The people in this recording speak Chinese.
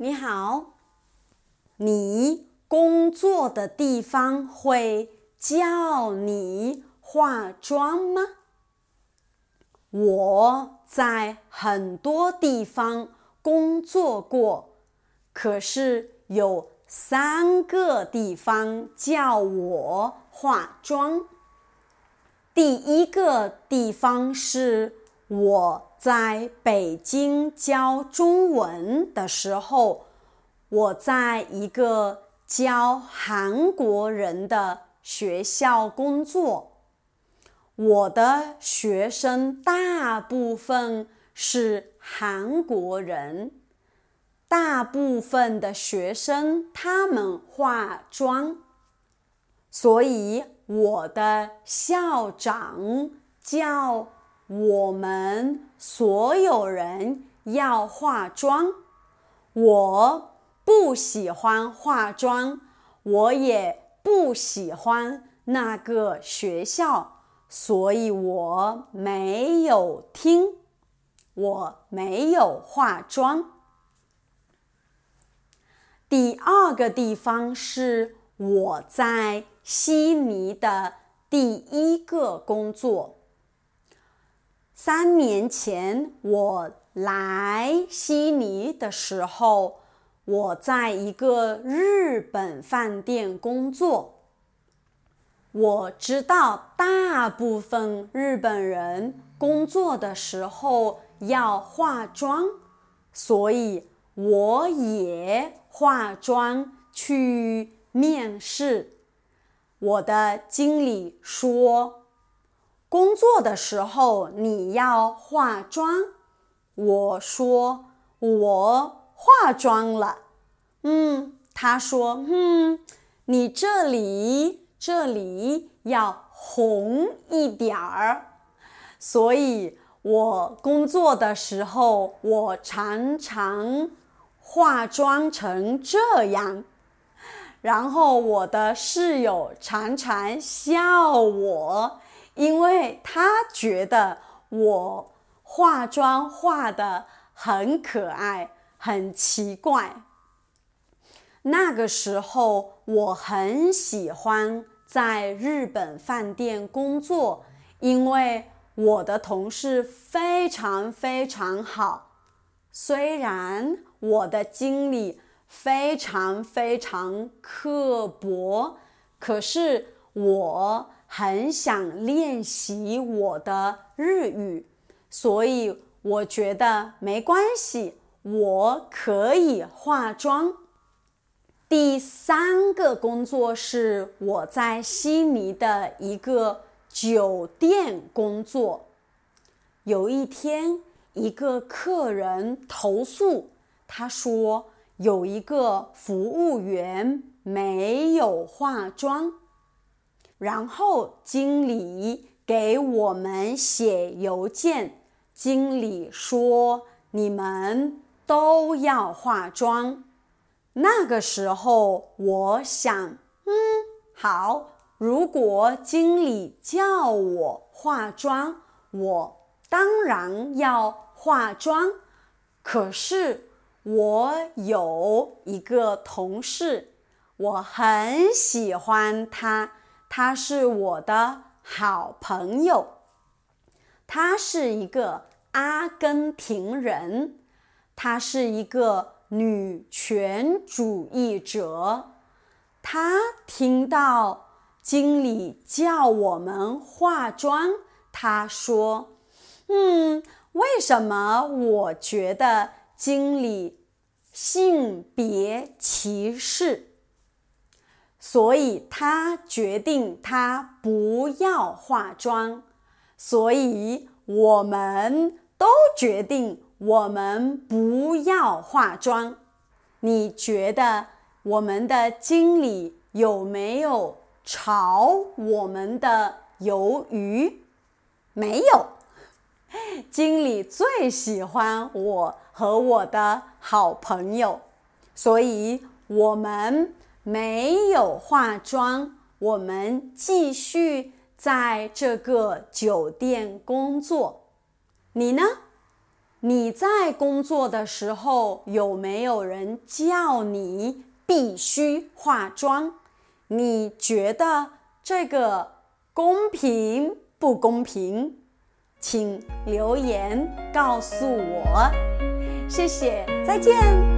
你好，你工作的地方会叫你化妆吗？我在很多地方工作过，可是有三个地方叫我化妆。第一个地方是我在北京教中文的时候，我在一个教韩国人的学校工作。我的学生大部分是韩国人，大部分的学生他们化妆，所以我的校长叫我们所有人要化妆。我不喜欢化妆，我也不喜欢那个学校。所以我没有听，我没有化妆。第二个地方是我在悉尼的第一个工作。三年前我来悉尼的时候，我在一个日本饭店工作。我知道大部分日本人工作的时候要化妆，所以我也化妆去面试。我的经理说：“工作的时候你要化妆。”我说：“我化妆了。”嗯，他说：“嗯，你这里。”这里要红一点儿，所以我工作的时候，我常常化妆成这样，然后我的室友常常笑我，因为他觉得我化妆化的很可爱，很奇怪。那个时候，我很喜欢在日本饭店工作，因为我的同事非常非常好。虽然我的经理非常非常刻薄，可是我很想练习我的日语，所以我觉得没关系，我可以化妆。第三个工作是我在悉尼的一个酒店工作。有一天，一个客人投诉，他说有一个服务员没有化妆。然后经理给我们写邮件，经理说你们都要化妆。那个时候，我想，嗯，好。如果经理叫我化妆，我当然要化妆。可是我有一个同事，我很喜欢他，他是我的好朋友。他是一个阿根廷人，他是一个。女权主义者，他听到经理叫我们化妆，他说：“嗯，为什么我觉得经理性别歧视？”所以他决定他不要化妆，所以我们都决定。我们不要化妆。你觉得我们的经理有没有炒我们的鱿鱼？没有。经理最喜欢我和我的好朋友，所以我们没有化妆。我们继续在这个酒店工作。你呢？你在工作的时候有没有人叫你必须化妆？你觉得这个公平不公平？请留言告诉我。谢谢，再见。